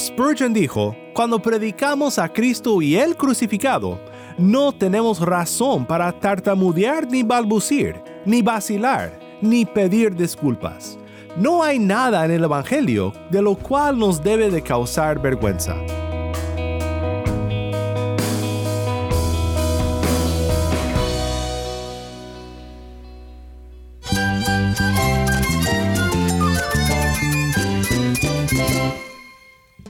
Spurgeon dijo, cuando predicamos a Cristo y el crucificado, no tenemos razón para tartamudear ni balbucir, ni vacilar, ni pedir disculpas. No hay nada en el Evangelio de lo cual nos debe de causar vergüenza.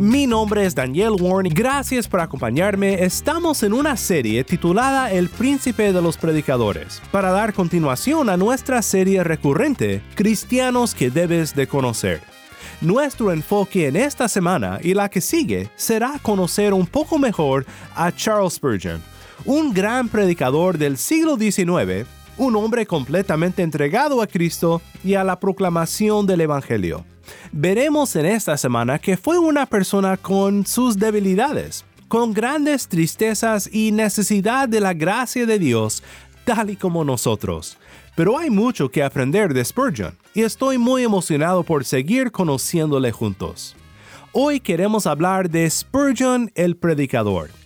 Mi nombre es Daniel Warren gracias por acompañarme. Estamos en una serie titulada El Príncipe de los Predicadores, para dar continuación a nuestra serie recurrente Cristianos que debes de conocer. Nuestro enfoque en esta semana y la que sigue será conocer un poco mejor a Charles Spurgeon, un gran predicador del siglo XIX, un hombre completamente entregado a Cristo y a la proclamación del Evangelio veremos en esta semana que fue una persona con sus debilidades, con grandes tristezas y necesidad de la gracia de Dios, tal y como nosotros. Pero hay mucho que aprender de Spurgeon y estoy muy emocionado por seguir conociéndole juntos. Hoy queremos hablar de Spurgeon el Predicador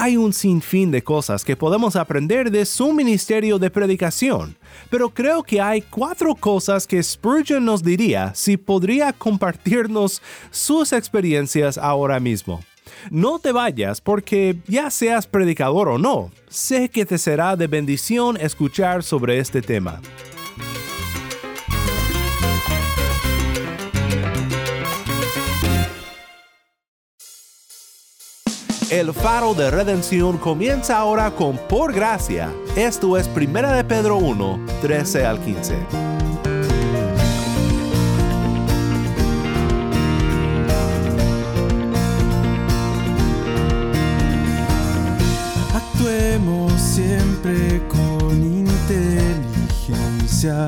hay un sinfín de cosas que podemos aprender de su ministerio de predicación, pero creo que hay cuatro cosas que Spurgeon nos diría si podría compartirnos sus experiencias ahora mismo. No te vayas porque ya seas predicador o no, sé que te será de bendición escuchar sobre este tema. El faro de redención comienza ahora con por gracia. Esto es Primera de Pedro 1, 13 al 15. Actuemos siempre con inteligencia,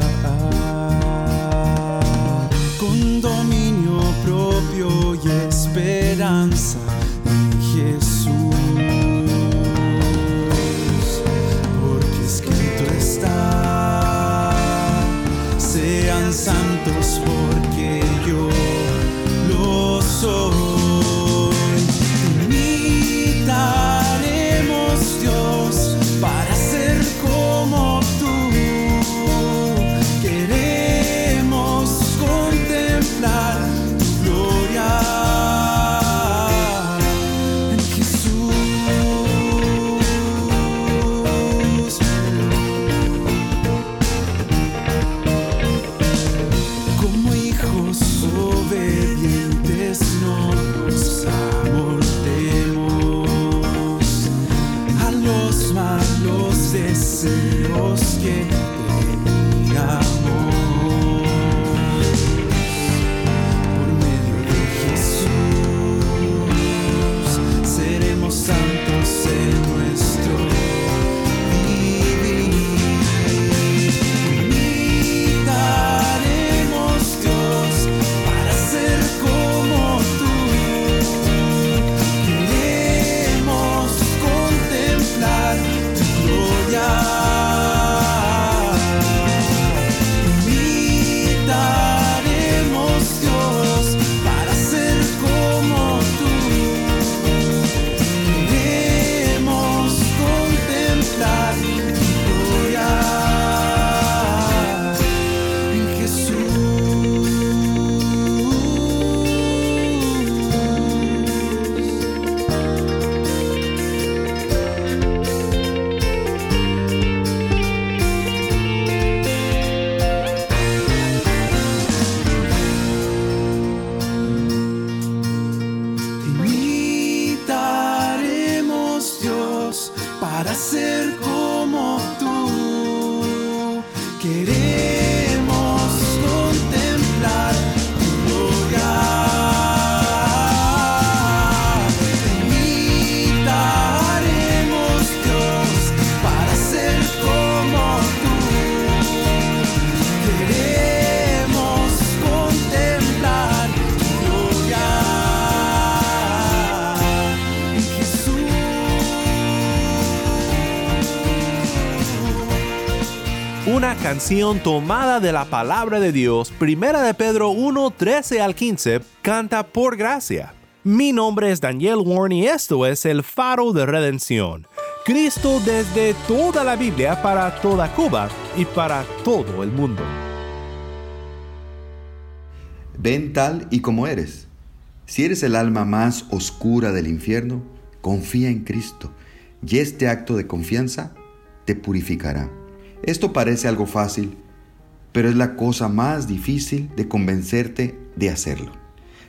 los malos deseos que teníamos. Canción tomada de la palabra de Dios, Primera de Pedro 1, 13 al 15, canta por gracia. Mi nombre es Daniel Warren y esto es el faro de redención. Cristo desde toda la Biblia para toda Cuba y para todo el mundo. Ven tal y como eres. Si eres el alma más oscura del infierno, confía en Cristo y este acto de confianza te purificará. Esto parece algo fácil, pero es la cosa más difícil de convencerte de hacerlo.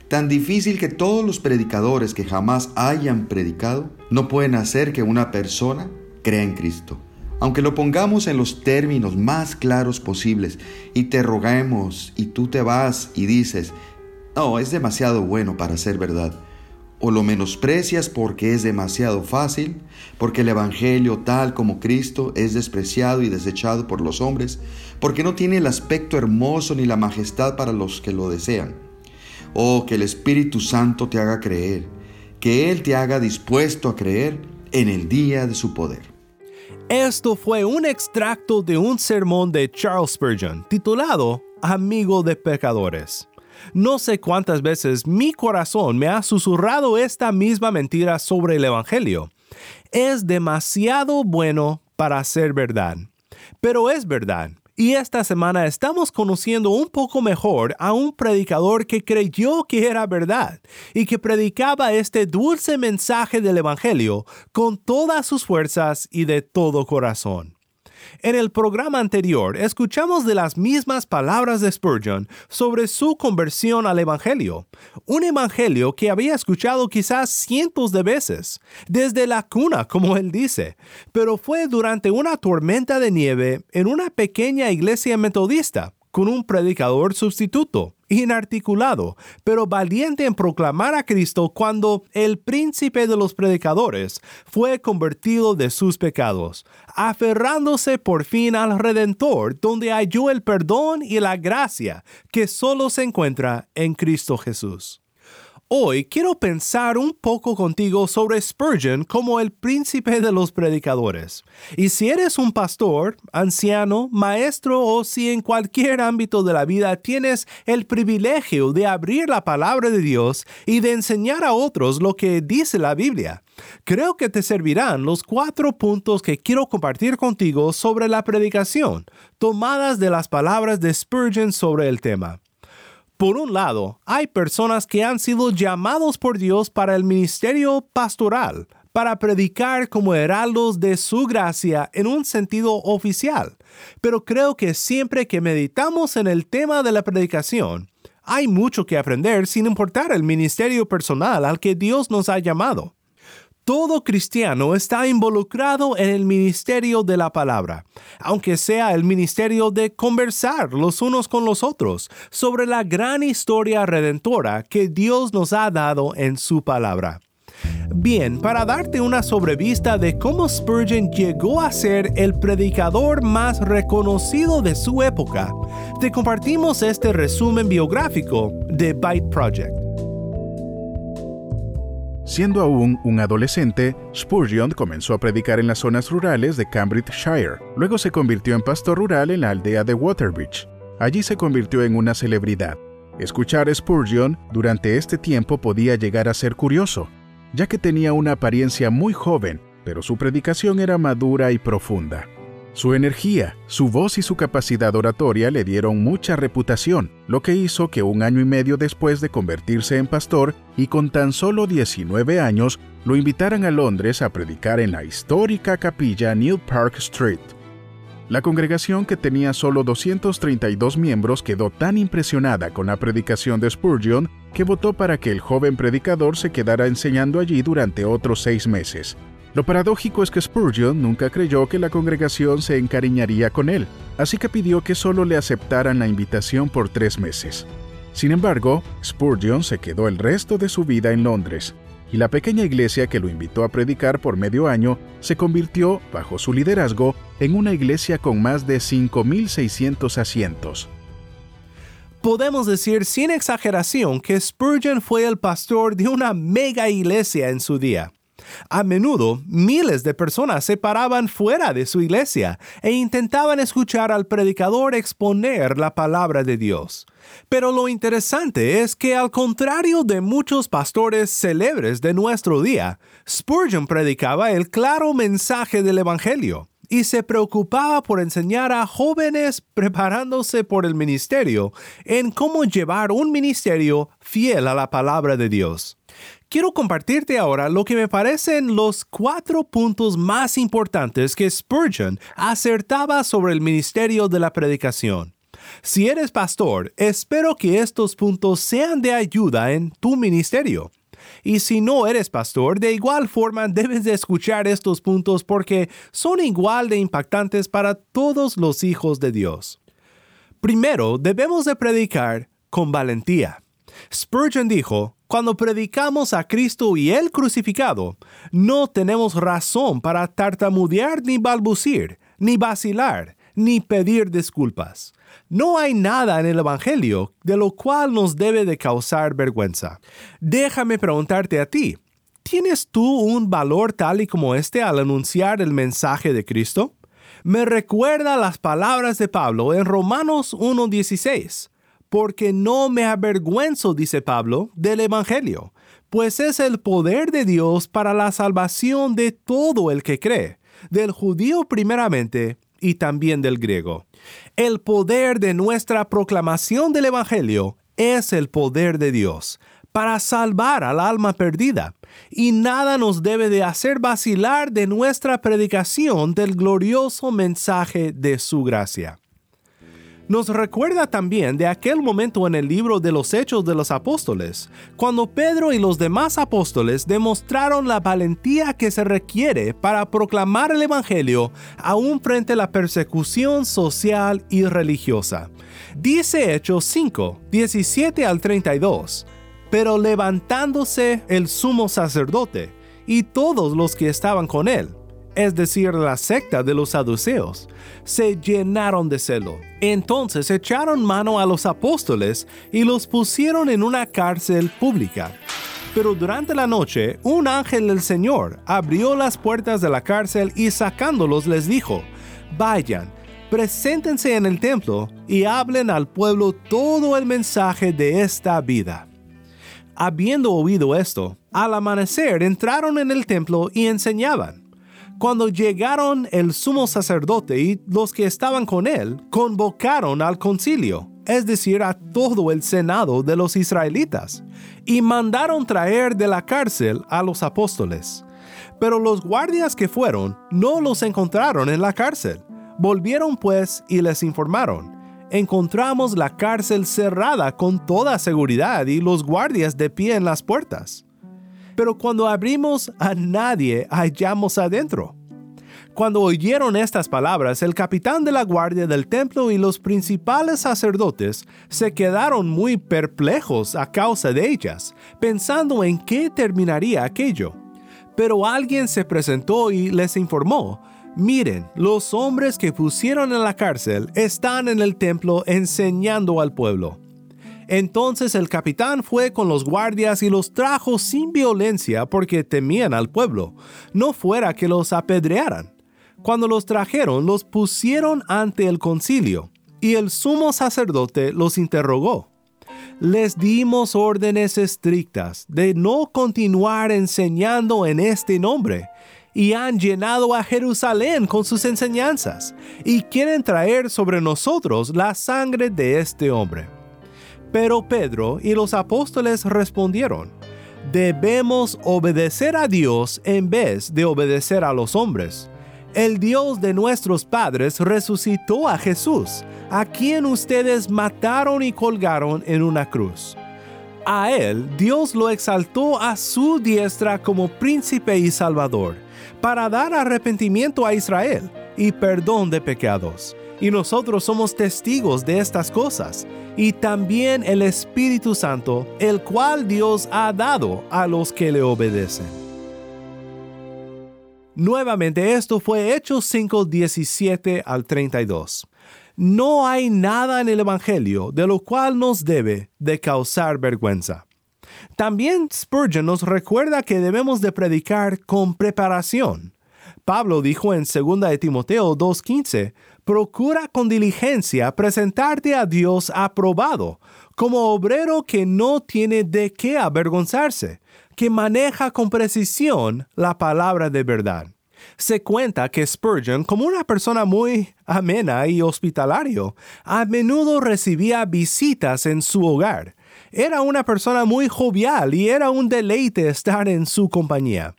Tan difícil que todos los predicadores que jamás hayan predicado no pueden hacer que una persona crea en Cristo. Aunque lo pongamos en los términos más claros posibles y te roguemos y tú te vas y dices, no, es demasiado bueno para ser verdad o lo menosprecias porque es demasiado fácil, porque el Evangelio tal como Cristo es despreciado y desechado por los hombres, porque no tiene el aspecto hermoso ni la majestad para los que lo desean. Oh, que el Espíritu Santo te haga creer, que Él te haga dispuesto a creer en el día de su poder. Esto fue un extracto de un sermón de Charles Spurgeon titulado Amigo de Pecadores. No sé cuántas veces mi corazón me ha susurrado esta misma mentira sobre el Evangelio. Es demasiado bueno para ser verdad. Pero es verdad. Y esta semana estamos conociendo un poco mejor a un predicador que creyó que era verdad y que predicaba este dulce mensaje del Evangelio con todas sus fuerzas y de todo corazón. En el programa anterior escuchamos de las mismas palabras de Spurgeon sobre su conversión al Evangelio, un Evangelio que había escuchado quizás cientos de veces, desde la cuna, como él dice, pero fue durante una tormenta de nieve en una pequeña iglesia metodista, con un predicador sustituto, inarticulado, pero valiente en proclamar a Cristo cuando el príncipe de los predicadores fue convertido de sus pecados, aferrándose por fin al Redentor, donde halló el perdón y la gracia que solo se encuentra en Cristo Jesús. Hoy quiero pensar un poco contigo sobre Spurgeon como el príncipe de los predicadores. Y si eres un pastor, anciano, maestro o si en cualquier ámbito de la vida tienes el privilegio de abrir la palabra de Dios y de enseñar a otros lo que dice la Biblia, creo que te servirán los cuatro puntos que quiero compartir contigo sobre la predicación, tomadas de las palabras de Spurgeon sobre el tema. Por un lado, hay personas que han sido llamados por Dios para el ministerio pastoral, para predicar como heraldos de su gracia en un sentido oficial. Pero creo que siempre que meditamos en el tema de la predicación, hay mucho que aprender sin importar el ministerio personal al que Dios nos ha llamado. Todo cristiano está involucrado en el ministerio de la palabra, aunque sea el ministerio de conversar los unos con los otros sobre la gran historia redentora que Dios nos ha dado en su palabra. Bien, para darte una sobrevista de cómo Spurgeon llegó a ser el predicador más reconocido de su época, te compartimos este resumen biográfico de Byte Project. Siendo aún un adolescente, Spurgeon comenzó a predicar en las zonas rurales de Cambridgeshire. Luego se convirtió en pastor rural en la aldea de Waterbridge. Allí se convirtió en una celebridad. Escuchar a Spurgeon durante este tiempo podía llegar a ser curioso, ya que tenía una apariencia muy joven, pero su predicación era madura y profunda. Su energía, su voz y su capacidad oratoria le dieron mucha reputación, lo que hizo que un año y medio después de convertirse en pastor y con tan solo 19 años, lo invitaran a Londres a predicar en la histórica capilla New Park Street. La congregación que tenía solo 232 miembros quedó tan impresionada con la predicación de Spurgeon que votó para que el joven predicador se quedara enseñando allí durante otros seis meses. Lo paradójico es que Spurgeon nunca creyó que la congregación se encariñaría con él, así que pidió que solo le aceptaran la invitación por tres meses. Sin embargo, Spurgeon se quedó el resto de su vida en Londres, y la pequeña iglesia que lo invitó a predicar por medio año se convirtió, bajo su liderazgo, en una iglesia con más de 5.600 asientos. Podemos decir sin exageración que Spurgeon fue el pastor de una mega iglesia en su día. A menudo, miles de personas se paraban fuera de su iglesia e intentaban escuchar al predicador exponer la palabra de Dios. Pero lo interesante es que al contrario de muchos pastores célebres de nuestro día, Spurgeon predicaba el claro mensaje del Evangelio y se preocupaba por enseñar a jóvenes preparándose por el ministerio en cómo llevar un ministerio fiel a la palabra de Dios. Quiero compartirte ahora lo que me parecen los cuatro puntos más importantes que Spurgeon acertaba sobre el ministerio de la predicación. Si eres pastor, espero que estos puntos sean de ayuda en tu ministerio. Y si no eres pastor, de igual forma debes de escuchar estos puntos porque son igual de impactantes para todos los hijos de Dios. Primero, debemos de predicar con valentía. Spurgeon dijo, cuando predicamos a Cristo y el crucificado, no tenemos razón para tartamudear ni balbucir, ni vacilar, ni pedir disculpas. No hay nada en el Evangelio de lo cual nos debe de causar vergüenza. Déjame preguntarte a ti, ¿tienes tú un valor tal y como este al anunciar el mensaje de Cristo? Me recuerda las palabras de Pablo en Romanos 1.16 porque no me avergüenzo, dice Pablo, del Evangelio, pues es el poder de Dios para la salvación de todo el que cree, del judío primeramente y también del griego. El poder de nuestra proclamación del Evangelio es el poder de Dios para salvar al alma perdida, y nada nos debe de hacer vacilar de nuestra predicación del glorioso mensaje de su gracia nos recuerda también de aquel momento en el libro de los Hechos de los Apóstoles, cuando Pedro y los demás apóstoles demostraron la valentía que se requiere para proclamar el Evangelio aún frente a la persecución social y religiosa. Dice Hechos 5, 17 al 32, pero levantándose el sumo sacerdote y todos los que estaban con él, es decir, la secta de los saduceos, se llenaron de celo. Entonces echaron mano a los apóstoles y los pusieron en una cárcel pública. Pero durante la noche, un ángel del Señor abrió las puertas de la cárcel y sacándolos les dijo, vayan, preséntense en el templo y hablen al pueblo todo el mensaje de esta vida. Habiendo oído esto, al amanecer entraron en el templo y enseñaban. Cuando llegaron el sumo sacerdote y los que estaban con él, convocaron al concilio, es decir, a todo el senado de los israelitas, y mandaron traer de la cárcel a los apóstoles. Pero los guardias que fueron no los encontraron en la cárcel. Volvieron pues y les informaron, encontramos la cárcel cerrada con toda seguridad y los guardias de pie en las puertas pero cuando abrimos a nadie hallamos adentro. Cuando oyeron estas palabras, el capitán de la guardia del templo y los principales sacerdotes se quedaron muy perplejos a causa de ellas, pensando en qué terminaría aquello. Pero alguien se presentó y les informó, miren, los hombres que pusieron en la cárcel están en el templo enseñando al pueblo. Entonces el capitán fue con los guardias y los trajo sin violencia porque temían al pueblo, no fuera que los apedrearan. Cuando los trajeron, los pusieron ante el concilio, y el sumo sacerdote los interrogó. Les dimos órdenes estrictas de no continuar enseñando en este nombre, y han llenado a Jerusalén con sus enseñanzas, y quieren traer sobre nosotros la sangre de este hombre. Pero Pedro y los apóstoles respondieron, debemos obedecer a Dios en vez de obedecer a los hombres. El Dios de nuestros padres resucitó a Jesús, a quien ustedes mataron y colgaron en una cruz. A él Dios lo exaltó a su diestra como príncipe y salvador, para dar arrepentimiento a Israel y perdón de pecados y nosotros somos testigos de estas cosas, y también el Espíritu Santo, el cual Dios ha dado a los que le obedecen. Nuevamente esto fue Hechos 5, 17 al 32. No hay nada en el Evangelio de lo cual nos debe de causar vergüenza. También Spurgeon nos recuerda que debemos de predicar con preparación. Pablo dijo en 2 de Timoteo 2.15, procura con diligencia presentarte a Dios aprobado, como obrero que no tiene de qué avergonzarse, que maneja con precisión la palabra de verdad. Se cuenta que Spurgeon, como una persona muy amena y hospitalario, a menudo recibía visitas en su hogar. Era una persona muy jovial y era un deleite estar en su compañía.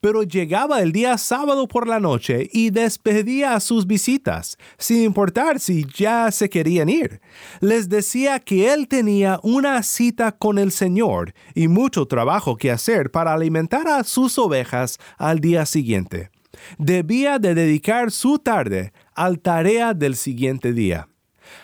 Pero llegaba el día sábado por la noche y despedía a sus visitas, sin importar si ya se querían ir. Les decía que él tenía una cita con el Señor y mucho trabajo que hacer para alimentar a sus ovejas al día siguiente debía de dedicar su tarde al tarea del siguiente día.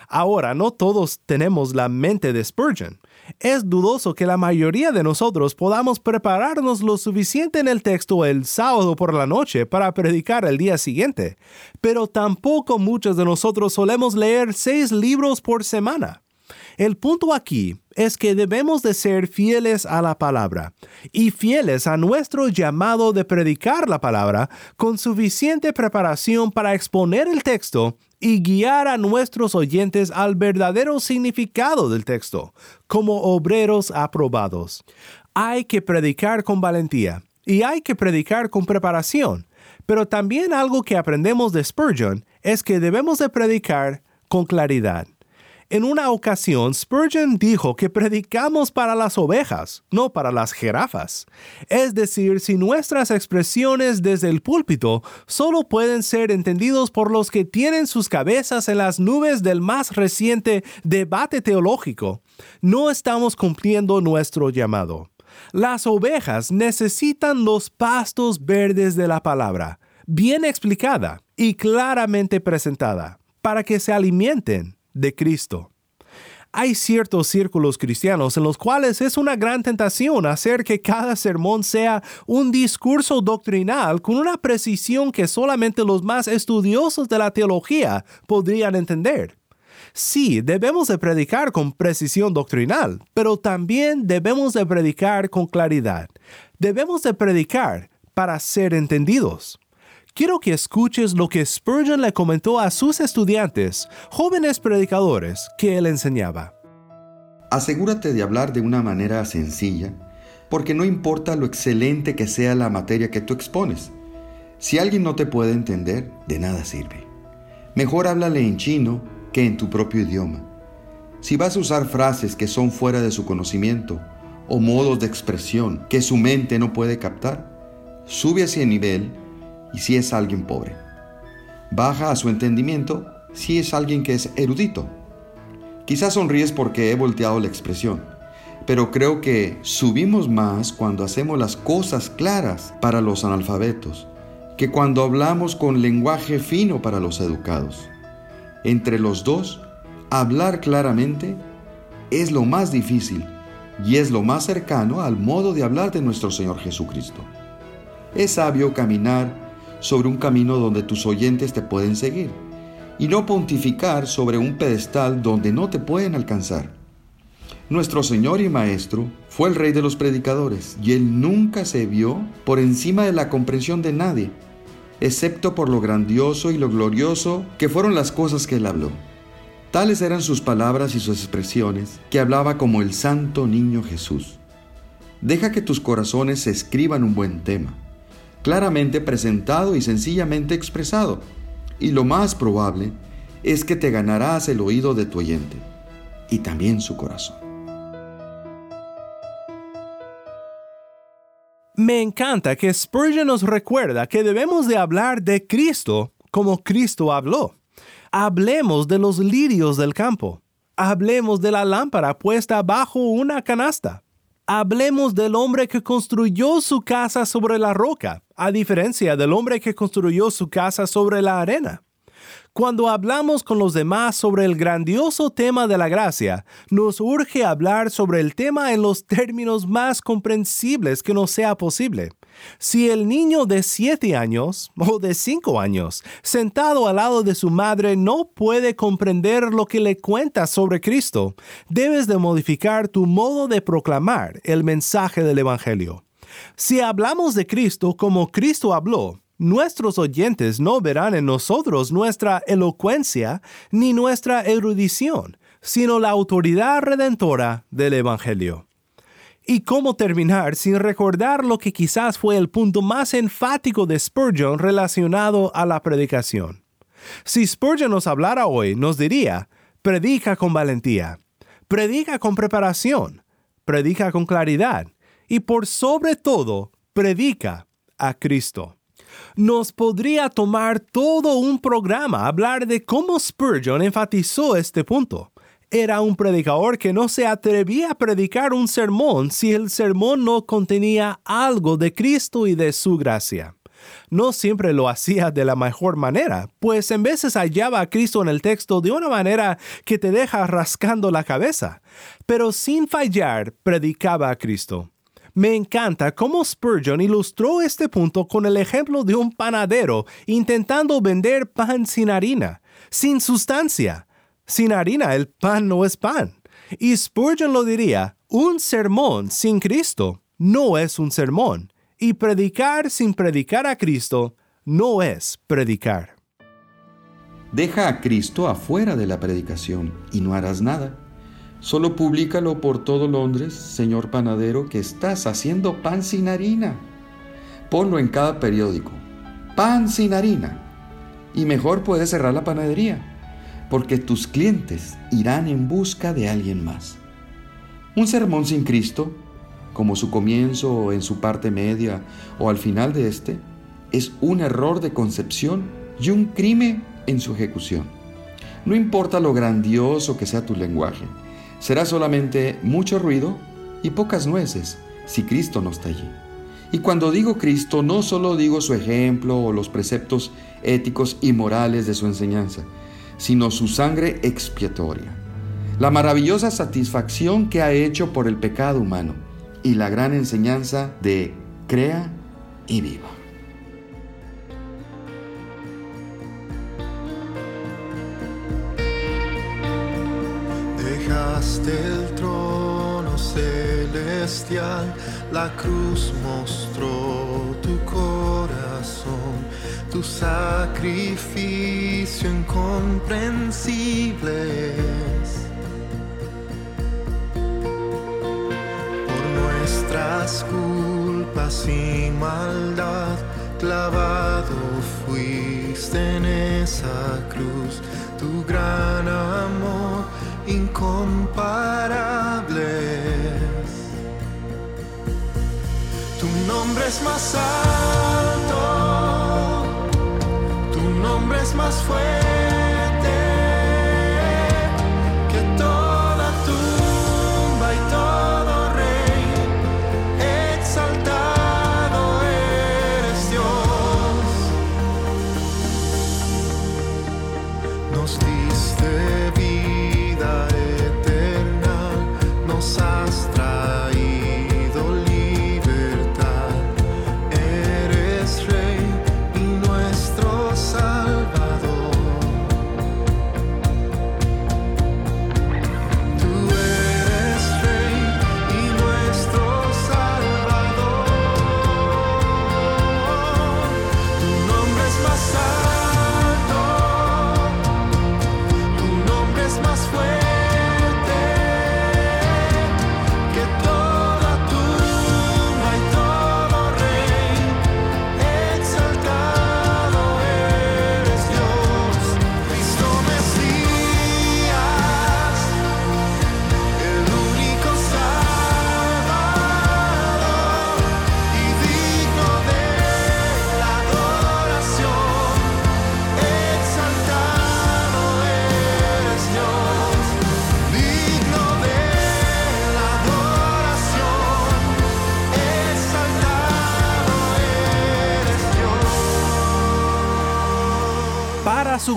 Ahora, no todos tenemos la mente de Spurgeon. Es dudoso que la mayoría de nosotros podamos prepararnos lo suficiente en el texto el sábado por la noche para predicar el día siguiente, pero tampoco muchos de nosotros solemos leer seis libros por semana. El punto aquí es que debemos de ser fieles a la palabra y fieles a nuestro llamado de predicar la palabra con suficiente preparación para exponer el texto y guiar a nuestros oyentes al verdadero significado del texto, como obreros aprobados. Hay que predicar con valentía y hay que predicar con preparación, pero también algo que aprendemos de Spurgeon es que debemos de predicar con claridad. En una ocasión, Spurgeon dijo que predicamos para las ovejas, no para las jirafas. Es decir, si nuestras expresiones desde el púlpito solo pueden ser entendidos por los que tienen sus cabezas en las nubes del más reciente debate teológico, no estamos cumpliendo nuestro llamado. Las ovejas necesitan los pastos verdes de la palabra, bien explicada y claramente presentada, para que se alimenten de Cristo. Hay ciertos círculos cristianos en los cuales es una gran tentación hacer que cada sermón sea un discurso doctrinal con una precisión que solamente los más estudiosos de la teología podrían entender. Sí, debemos de predicar con precisión doctrinal, pero también debemos de predicar con claridad. Debemos de predicar para ser entendidos quiero que escuches lo que Spurgeon le comentó a sus estudiantes, jóvenes predicadores, que él enseñaba. Asegúrate de hablar de una manera sencilla, porque no importa lo excelente que sea la materia que tú expones. Si alguien no te puede entender, de nada sirve. Mejor háblale en chino que en tu propio idioma. Si vas a usar frases que son fuera de su conocimiento o modos de expresión que su mente no puede captar, sube hacia el nivel y si es alguien pobre. Baja a su entendimiento si es alguien que es erudito. Quizás sonríes porque he volteado la expresión, pero creo que subimos más cuando hacemos las cosas claras para los analfabetos que cuando hablamos con lenguaje fino para los educados. Entre los dos, hablar claramente es lo más difícil y es lo más cercano al modo de hablar de nuestro Señor Jesucristo. Es sabio caminar sobre un camino donde tus oyentes te pueden seguir y no pontificar sobre un pedestal donde no te pueden alcanzar. Nuestro Señor y Maestro fue el Rey de los predicadores y Él nunca se vio por encima de la comprensión de nadie, excepto por lo grandioso y lo glorioso que fueron las cosas que Él habló. Tales eran sus palabras y sus expresiones, que hablaba como el santo niño Jesús. Deja que tus corazones escriban un buen tema claramente presentado y sencillamente expresado. Y lo más probable es que te ganarás el oído de tu oyente y también su corazón. Me encanta que Spurgeon nos recuerda que debemos de hablar de Cristo como Cristo habló. Hablemos de los lirios del campo. Hablemos de la lámpara puesta bajo una canasta. Hablemos del hombre que construyó su casa sobre la roca, a diferencia del hombre que construyó su casa sobre la arena. Cuando hablamos con los demás sobre el grandioso tema de la gracia, nos urge hablar sobre el tema en los términos más comprensibles que nos sea posible, Si el niño de 7 años o de 5 años, sentado al lado de su madre, no puede comprender lo que le cuentas sobre Cristo, debes de modificar tu modo de proclamar el mensaje del Evangelio. Si hablamos de Cristo como Cristo habló, nuestros oyentes no verán en nosotros nuestra elocuencia ni nuestra erudición, sino la autoridad redentora del Evangelio. ¿Y cómo terminar sin recordar lo que quizás fue el punto más enfático de Spurgeon relacionado a la predicación? Si Spurgeon nos hablara hoy, nos diría, predica con valentía, predica con preparación, predica con claridad y por sobre todo, predica a Cristo. Nos podría tomar todo un programa hablar de cómo Spurgeon enfatizó este punto era un predicador que no se atrevía a predicar un sermón si el sermón no contenía algo de Cristo y de su gracia. No siempre lo hacía de la mejor manera, pues en veces hallaba a Cristo en el texto de una manera que te deja rascando la cabeza, pero sin fallar predicaba a Cristo. Me encanta cómo Spurgeon ilustró este punto con el ejemplo de un panadero intentando vender pan sin harina, sin sustancia, sin harina el pan no es pan. Y Spurgeon lo diría, un sermón sin Cristo no es un sermón. Y predicar sin predicar a Cristo no es predicar. Deja a Cristo afuera de la predicación y no harás nada. Solo públicalo por todo Londres, señor panadero, que estás haciendo pan sin harina. Ponlo en cada periódico. Pan sin harina. Y mejor puedes cerrar la panadería porque tus clientes irán en busca de alguien más. Un sermón sin Cristo, como su comienzo o en su parte media o al final de este, es un error de concepción y un crimen en su ejecución. No importa lo grandioso que sea tu lenguaje, será solamente mucho ruido y pocas nueces si Cristo no está allí. Y cuando digo Cristo, no solo digo su ejemplo o los preceptos éticos y morales de su enseñanza, sino su sangre expiatoria, la maravillosa satisfacción que ha hecho por el pecado humano y la gran enseñanza de crea y viva. Dejaste el trono celestial, la cruz mostró tu corazón tu sacrificio incomprensible Por nuestras culpas y maldad, clavado fuiste en esa cruz, tu gran amor incomparable. Tu nombre es más alto nombre es más fuerte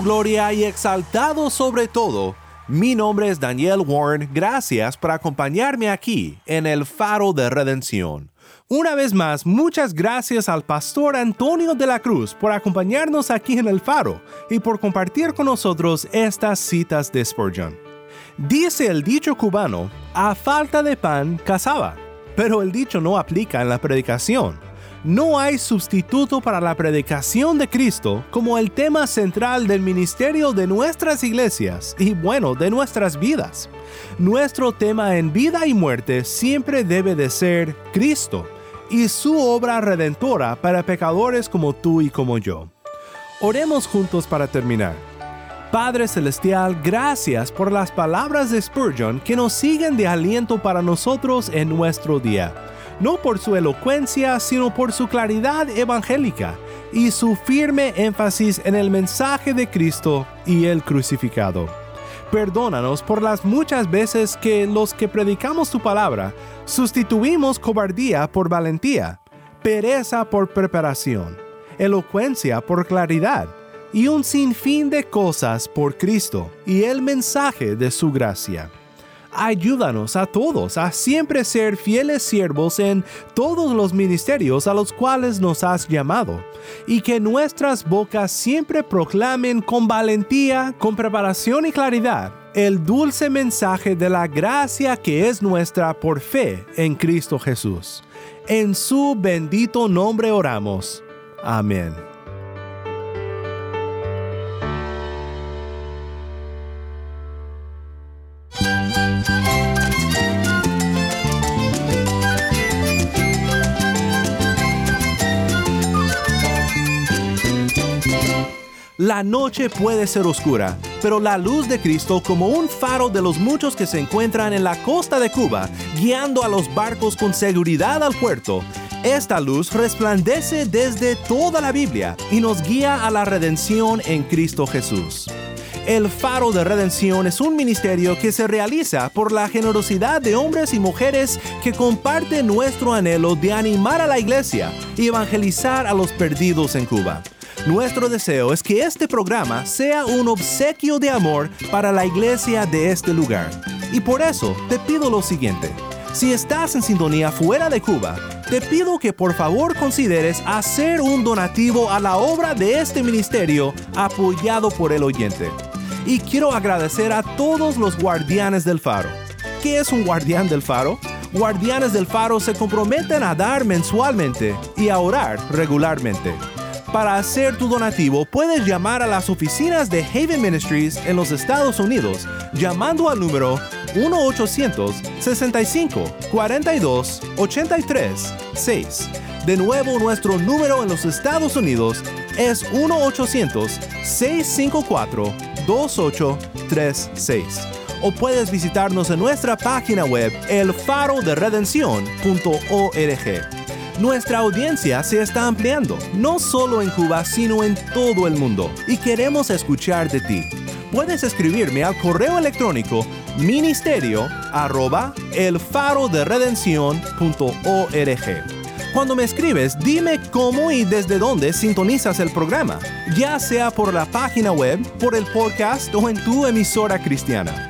gloria y exaltado sobre todo, Mi nombre es Daniel Warren, gracias por acompañarme aquí en el Faro de Redención. Una vez más, muchas gracias al pastor Antonio de la Cruz por acompañarnos aquí en el Faro y por compartir con nosotros estas citas de Spurgeon. Dice el dicho cubano, a falta de pan, cazaba, pero el dicho no aplica en la predicación. No hay sustituto para la predicación de Cristo como el tema central del ministerio de nuestras iglesias y bueno, de nuestras vidas. Nuestro tema en vida y muerte siempre debe de ser Cristo y su obra redentora para pecadores como tú y como yo. Oremos juntos para terminar. Padre Celestial, gracias por las palabras de Spurgeon que nos siguen de aliento para nosotros en nuestro día no por su elocuencia, sino por su claridad evangélica y su firme énfasis en el mensaje de Cristo y el crucificado. Perdónanos por las muchas veces que los que predicamos tu palabra sustituimos cobardía por valentía, pereza por preparación, elocuencia por claridad y un sinfín de cosas por Cristo y el mensaje de su gracia ayúdanos a todos a siempre ser fieles siervos en todos los ministerios a los cuales nos has llamado, y que nuestras bocas siempre proclamen con valentía, con preparación y claridad el dulce mensaje de la gracia que es nuestra por fe en Cristo Jesús. En su bendito nombre oramos. Amén. La noche puede ser oscura, pero la luz de Cristo como un faro de los muchos que se encuentran en la costa de Cuba, guiando a los barcos con seguridad al puerto, esta luz resplandece desde toda la Biblia y nos guía a la redención en Cristo Jesús. El Faro de Redención es un ministerio que se realiza por la generosidad de hombres y mujeres que comparten nuestro anhelo de animar a la iglesia y evangelizar a los perdidos en Cuba. Nuestro deseo es que este programa sea un obsequio de amor para la iglesia de este lugar. Y por eso te pido lo siguiente. Si estás en sintonía fuera de Cuba, te pido que por favor consideres hacer un donativo a la obra de este ministerio apoyado por el oyente. Y quiero agradecer a todos los guardianes del faro. ¿Qué es un guardián del faro? Guardianes del faro se comprometen a dar mensualmente y a orar regularmente. Para hacer tu donativo, puedes llamar a las oficinas de Haven Ministries en los Estados Unidos llamando al número 1-800-65-42-83-6. De nuevo, nuestro número en los Estados Unidos es 1-800-654-2836. O puedes visitarnos en nuestra página web elfaroderedención.org. Nuestra audiencia se está ampliando, no solo en Cuba, sino en todo el mundo, y queremos escuchar de ti. Puedes escribirme al correo electrónico ministerio. Cuando me escribes, dime cómo y desde dónde sintonizas el programa, ya sea por la página web, por el podcast o en tu emisora cristiana.